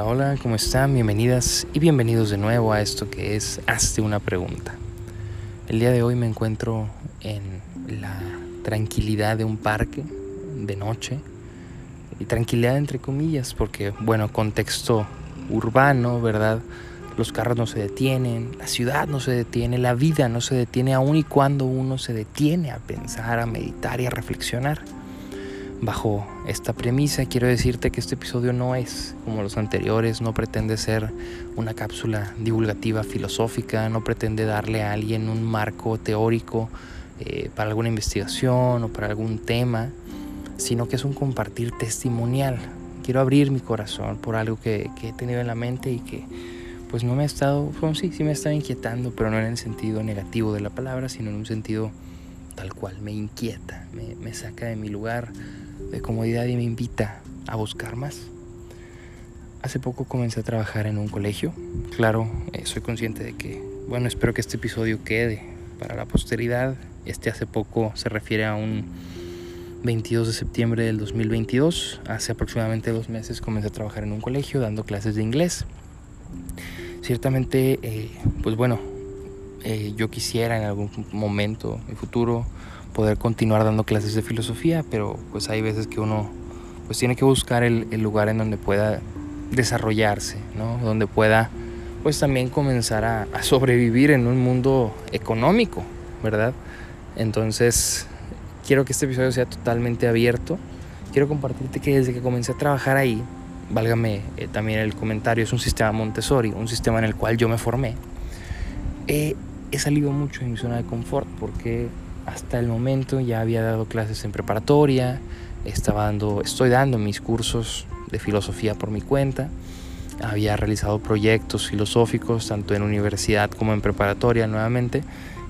Hola, hola, ¿cómo están? Bienvenidas y bienvenidos de nuevo a esto que es Hazte una pregunta. El día de hoy me encuentro en la tranquilidad de un parque de noche. Y tranquilidad entre comillas, porque, bueno, contexto urbano, ¿verdad? Los carros no se detienen, la ciudad no se detiene, la vida no se detiene, aun y cuando uno se detiene a pensar, a meditar y a reflexionar. Bajo esta premisa quiero decirte que este episodio no es como los anteriores, no pretende ser una cápsula divulgativa filosófica, no pretende darle a alguien un marco teórico eh, para alguna investigación o para algún tema, sino que es un compartir testimonial. Quiero abrir mi corazón por algo que, he tenido en la mente y que pues no me ha estado, bueno, sí, sí me ha estado inquietando, pero no en el sentido negativo de la palabra, sino en un sentido tal cual, me inquieta, me, me saca de mi lugar de comodidad y me invita a buscar más. Hace poco comencé a trabajar en un colegio. Claro, eh, soy consciente de que, bueno, espero que este episodio quede para la posteridad. Este hace poco se refiere a un 22 de septiembre del 2022. Hace aproximadamente dos meses comencé a trabajar en un colegio dando clases de inglés. Ciertamente, eh, pues bueno, eh, yo quisiera en algún momento, en futuro, poder continuar dando clases de filosofía, pero pues hay veces que uno pues tiene que buscar el, lugar en donde pueda desarrollarse, ¿no? Donde pueda pues también comenzar a, a, sobrevivir en un mundo económico, ¿verdad? Entonces quiero que este episodio sea totalmente abierto. Quiero compartirte que desde que comencé a trabajar ahí, válgame eh, también el comentario, es un sistema Montessori, un sistema en el cual yo me formé. he salido mucho de mi zona de confort porque hasta el momento ya había dado clases en preparatoria, estaba dando, estoy dando mis cursos de filosofía por mi cuenta, había realizado proyectos filosóficos tanto en universidad como en preparatoria nuevamente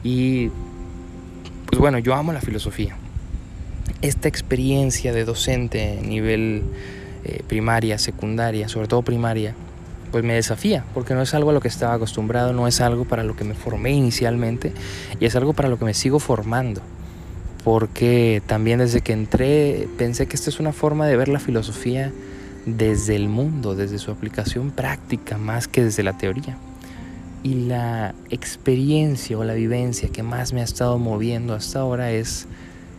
y pues bueno, yo amo la filosofía. Esta experiencia de docente a nivel eh, primaria, secundaria, sobre todo primaria, pues me desafía, porque no es algo a lo que estaba acostumbrado, no es algo para lo que me formé inicialmente y es algo para lo que me sigo formando. Porque también desde que entré pensé que esta es una forma de ver la filosofía desde el mundo, desde su aplicación práctica, más que desde la teoría. Y la experiencia o la vivencia que más me ha estado moviendo hasta ahora es,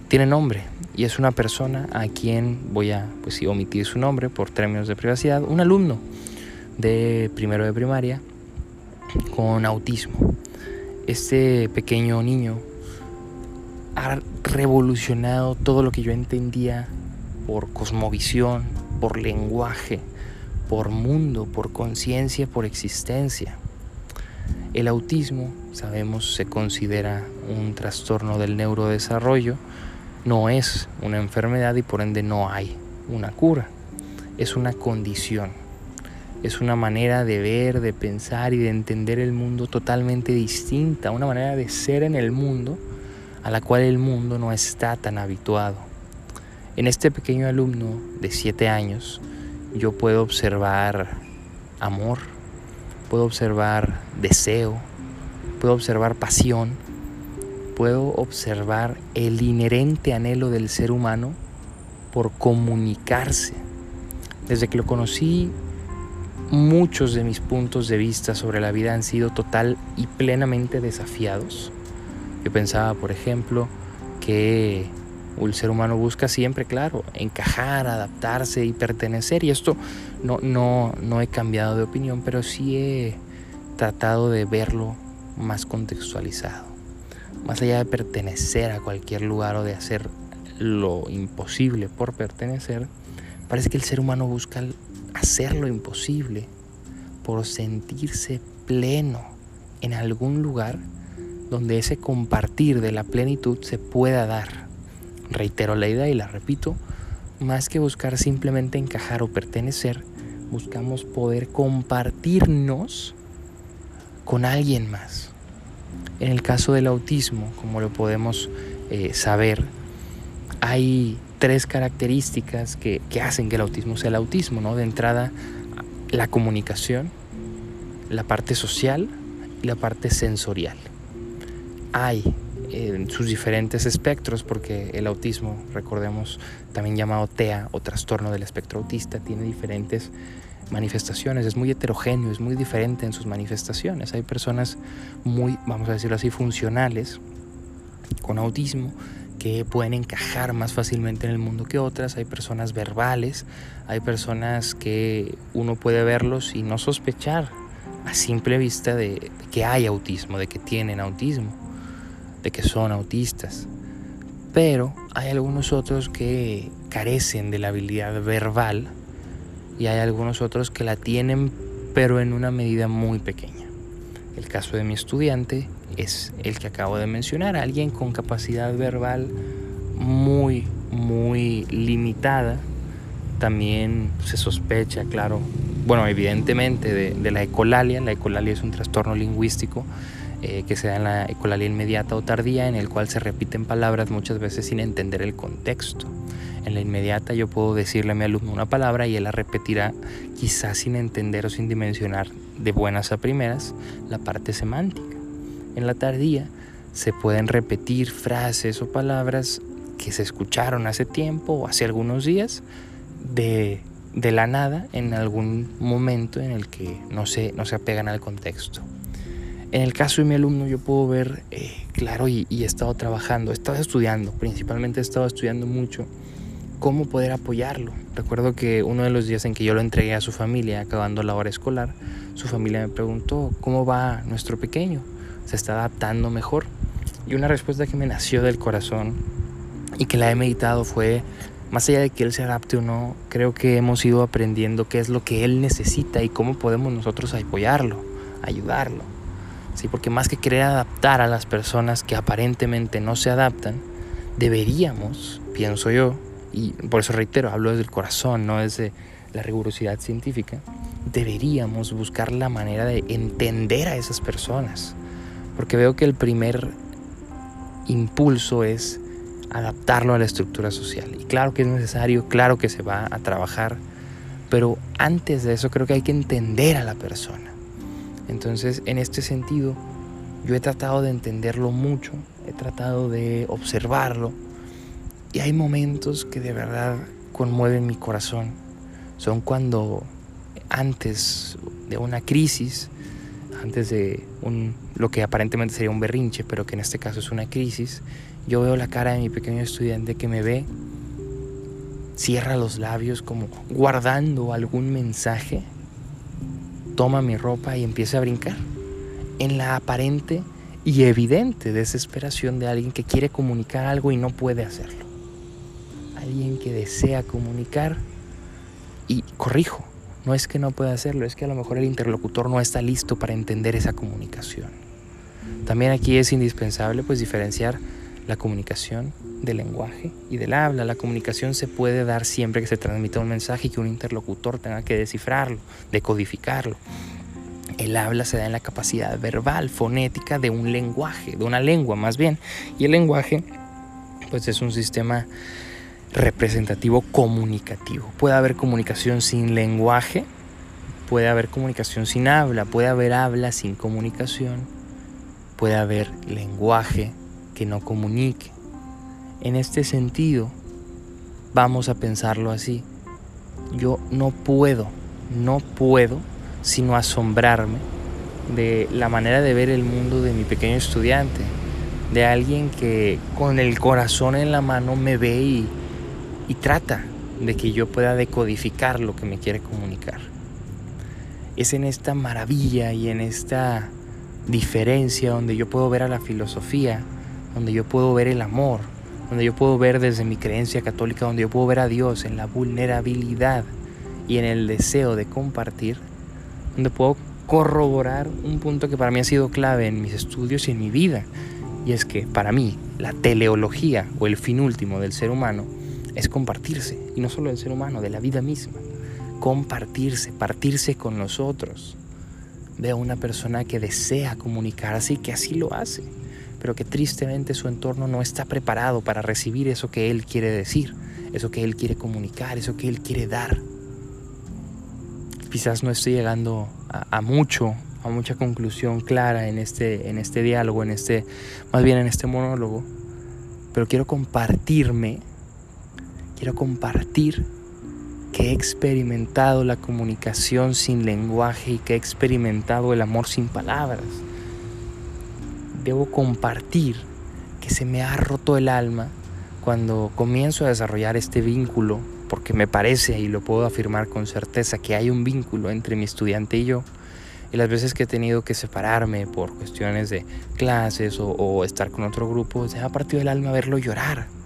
tiene nombre, y es una persona a quien voy a pues, omitir su nombre por términos de privacidad, un alumno de primero de primaria con autismo. Este pequeño niño ha revolucionado todo lo que yo entendía por cosmovisión, por lenguaje, por mundo, por conciencia, por existencia. El autismo, sabemos, se considera un trastorno del neurodesarrollo, no es una enfermedad y por ende no hay una cura, es una condición es una manera de ver, de pensar y de entender el mundo totalmente distinta, una manera de ser en el mundo a la cual el mundo no está tan habituado. En este pequeño alumno de 7 años yo puedo observar amor, puedo observar deseo, puedo observar pasión, puedo observar el inherente anhelo del ser humano por comunicarse. Desde que lo conocí muchos de mis puntos de vista sobre la vida han sido total y plenamente desafiados. Yo pensaba, por ejemplo, que el ser humano busca siempre, claro, encajar, adaptarse y pertenecer. Y esto no, no, no he cambiado de opinión, pero sí he tratado de verlo más contextualizado. Más allá de pertenecer a cualquier lugar o de hacer lo imposible por pertenecer, parece que el ser humano busca hacer lo imposible por sentirse pleno en algún lugar donde ese compartir de la plenitud se pueda dar. Reitero la idea y la repito, más que buscar simplemente encajar o pertenecer, buscamos poder compartirnos con alguien más. En el caso del autismo, como lo podemos eh, saber, hay tres características que, hacen que el autismo sea el autismo, ¿no? De entrada, la comunicación, la parte social y la parte sensorial. Hay en sus diferentes espectros, porque el autismo, recordemos, también llamado TEA o trastorno del espectro autista, tiene diferentes manifestaciones, es muy heterogéneo, es muy diferente en sus manifestaciones. Hay personas muy, vamos a decirlo así, funcionales con autismo que pueden encajar más fácilmente en el mundo que otras. Hay personas verbales, hay personas que uno puede verlos y no sospechar a simple vista de, que hay autismo, de que tienen autismo, de que son autistas. Pero hay algunos otros que carecen de la habilidad verbal y hay algunos otros que la tienen pero en una medida muy pequeña. El caso de mi estudiante es el que acabo de mencionar, alguien con capacidad verbal muy, muy limitada. También se sospecha, claro, bueno, evidentemente de, la ecolalia. La ecolalia es un trastorno lingüístico eh, que se da en la ecolalia inmediata o tardía, en el cual se repiten palabras muchas veces sin entender el contexto. En la inmediata yo puedo decirle a mi alumno una palabra y él la repetirá quizás sin entender o sin dimensionar de buenas a primeras la parte semántica. En la tardía se pueden repetir frases o palabras que se escucharon hace tiempo o hace algunos días de, la nada en algún momento en el que no se, no se apegan al contexto. En el caso de mi alumno yo puedo ver, eh, claro, y, y, he estado trabajando, he estado estudiando, principalmente he estado estudiando mucho cómo poder apoyarlo. Recuerdo que uno de los días en que yo lo entregué a su familia, acabando la hora escolar, su familia me preguntó, ¿cómo va nuestro pequeño? ¿Se está adaptando mejor? Y una respuesta que me nació del corazón y que la he meditado fue, más allá de que él se adapte o no, creo que hemos ido aprendiendo qué es lo que él necesita y cómo podemos nosotros apoyarlo, ayudarlo. Sí, porque más que querer adaptar a las personas que aparentemente no se adaptan, deberíamos, pienso yo, y por eso reitero, hablo desde el corazón, no desde la rigurosidad científica, deberíamos buscar la manera de entender a esas personas. Porque veo que el primer impulso es adaptarlo a la estructura social. Y claro que es necesario, claro que se va a trabajar, pero antes de eso creo que hay que entender a la persona. Entonces, en este sentido, yo he tratado de entenderlo mucho, he tratado de observarlo, y hay momentos que de verdad conmueven mi corazón. Son cuando antes de una crisis, antes de un, lo que aparentemente sería un berrinche, pero que en este caso es una crisis, yo veo la cara de mi pequeño estudiante que me ve, cierra los labios como guardando algún mensaje, toma mi ropa y empieza a brincar en la aparente y evidente desesperación de alguien que quiere comunicar algo y no puede hacerlo. Alguien que desea comunicar y corrijo, no es que no pueda hacerlo, es que a lo mejor el interlocutor no está listo para entender esa comunicación. También aquí es indispensable pues diferenciar la comunicación del lenguaje y del habla. La comunicación se puede dar siempre que se transmita un mensaje y que un interlocutor tenga que descifrarlo, decodificarlo. El habla se da en la capacidad verbal, fonética de un lenguaje, de una lengua más bien. Y el lenguaje pues es un sistema representativo comunicativo. Puede haber comunicación sin lenguaje, puede haber comunicación sin habla, puede haber habla sin comunicación, puede haber lenguaje que no comunique. En este sentido, vamos a pensarlo así. Yo no puedo, no puedo sino asombrarme de la manera de ver el mundo de mi pequeño estudiante, de alguien que con el corazón en la mano me ve y y trata de que yo pueda decodificar lo que me quiere comunicar. Es en esta maravilla y en esta diferencia donde yo puedo ver a la filosofía, donde yo puedo ver el amor, donde yo puedo ver desde mi creencia católica, donde yo puedo ver a Dios en la vulnerabilidad y en el deseo de compartir, donde puedo corroborar un punto que para mí ha sido clave en mis estudios y en mi vida, y es que para mí la teleología o el fin último del ser humano es compartirse, y no solo del ser humano, de la vida misma. Compartirse, partirse con nosotros. Veo una persona que desea comunicarse y que así lo hace, pero que tristemente su entorno no está preparado para recibir eso que él quiere decir, eso que él quiere comunicar, eso que él quiere dar. Quizás no estoy llegando a, mucho, a mucha conclusión clara en este, en este diálogo, en este, más bien en este monólogo, pero quiero compartirme quiero compartir que he experimentado la comunicación sin lenguaje y que he experimentado el amor sin palabras. Debo compartir que se me ha roto el alma cuando comienzo a desarrollar este vínculo, porque me parece y lo puedo afirmar con certeza que hay un vínculo entre mi estudiante y yo, y las veces que he tenido que separarme por cuestiones de clases o, estar con otro grupo, se me ha partido el alma verlo llorar.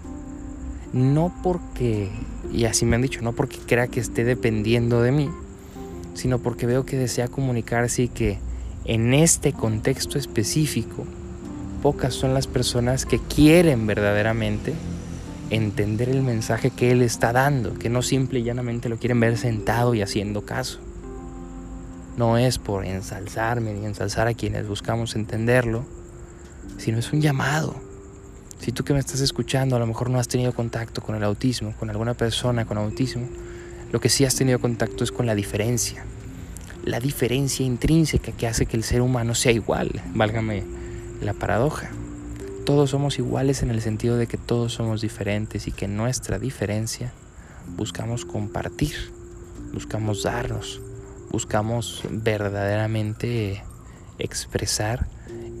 No porque, y así me han dicho, no porque crea que esté dependiendo de mí, sino porque veo que desea comunicarse y que en este contexto específico, pocas son las personas que quieren verdaderamente entender el mensaje que él está dando, que no simple y llanamente lo quieren ver sentado y haciendo caso. No es por ensalzarme ni ensalzar a quienes buscamos entenderlo, sino es un llamado. Si tú que me estás escuchando a lo mejor no has tenido contacto con el autismo, con alguna persona con autismo, lo que sí has tenido contacto es con la diferencia. La diferencia intrínseca que hace que el ser humano sea igual, válgame la paradoja. Todos somos iguales en el sentido de que todos somos diferentes y que nuestra diferencia buscamos compartir, buscamos darnos, buscamos verdaderamente expresar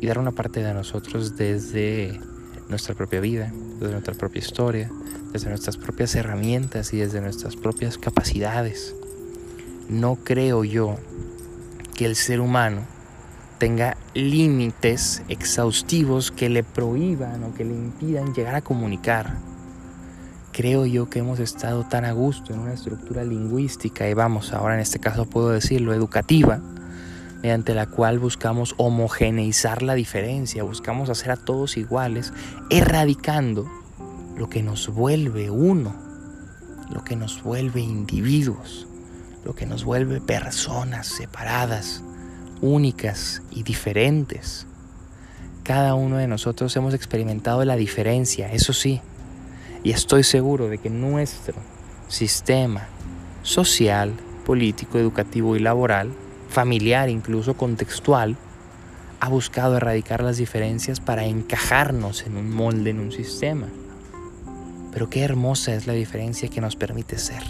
y dar una parte de nosotros desde nuestra propia vida, desde nuestra propia historia, desde nuestras propias herramientas y desde nuestras propias capacidades. No creo yo que el ser humano tenga límites exhaustivos que le prohíban o que le impidan llegar a comunicar creo yo que hemos estado tan a gusto en una estructura lingüística y vamos, ahora en este caso puedo decirlo, educativa, mediante la cual buscamos homogeneizar la diferencia, buscamos hacer a todos iguales, erradicando lo que nos vuelve uno, lo que nos vuelve individuos, lo que nos vuelve personas separadas, únicas y diferentes. Cada uno de nosotros hemos experimentado la diferencia, eso sí, y estoy seguro de que nuestro sistema social, político, educativo y laboral, familiar, incluso contextual, ha buscado erradicar las diferencias para encajarnos en un molde, en un sistema. Pero qué hermosa es la diferencia que nos permite ser.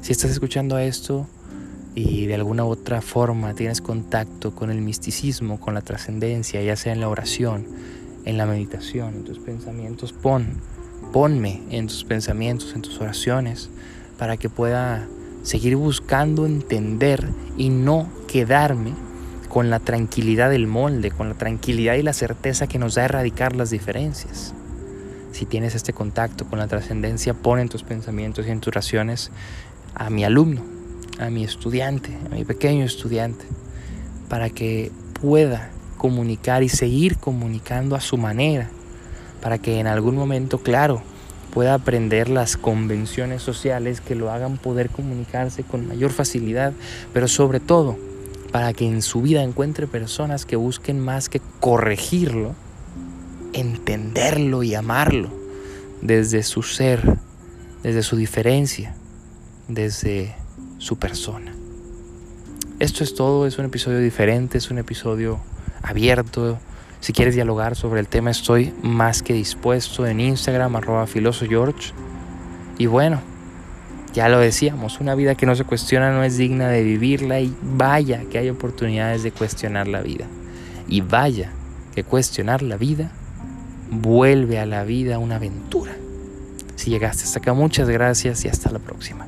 Si estás escuchando esto y de alguna u otra forma tienes contacto con el misticismo, con la trascendencia, ya sea en la oración, en la meditación, en tus pensamientos, pon ponme en tus pensamientos, en tus oraciones, para que pueda seguir buscando entender y no quedarme con la tranquilidad del molde, con la tranquilidad y la certeza que nos da erradicar las diferencias. Si tienes este contacto con la trascendencia, pon en tus pensamientos y en tus oraciones a mi alumno, a mi estudiante, a mi pequeño estudiante, para que pueda comunicar y seguir comunicando a su manera para que en algún momento, claro, pueda aprender las convenciones sociales que lo hagan poder comunicarse con mayor facilidad, pero sobre todo para que en su vida encuentre personas que busquen más que corregirlo, entenderlo y amarlo desde su ser, desde su diferencia, desde su persona. Esto es todo, es un episodio diferente, es un episodio abierto, si quieres dialogar sobre el tema, estoy más que dispuesto en Instagram, arroba filoso George. Y bueno, ya lo decíamos, una vida que no se cuestiona no es digna de vivirla y vaya que hay oportunidades de cuestionar la vida. Y vaya que cuestionar la vida vuelve a la vida una aventura. Si llegaste hasta acá, muchas gracias y hasta la próxima.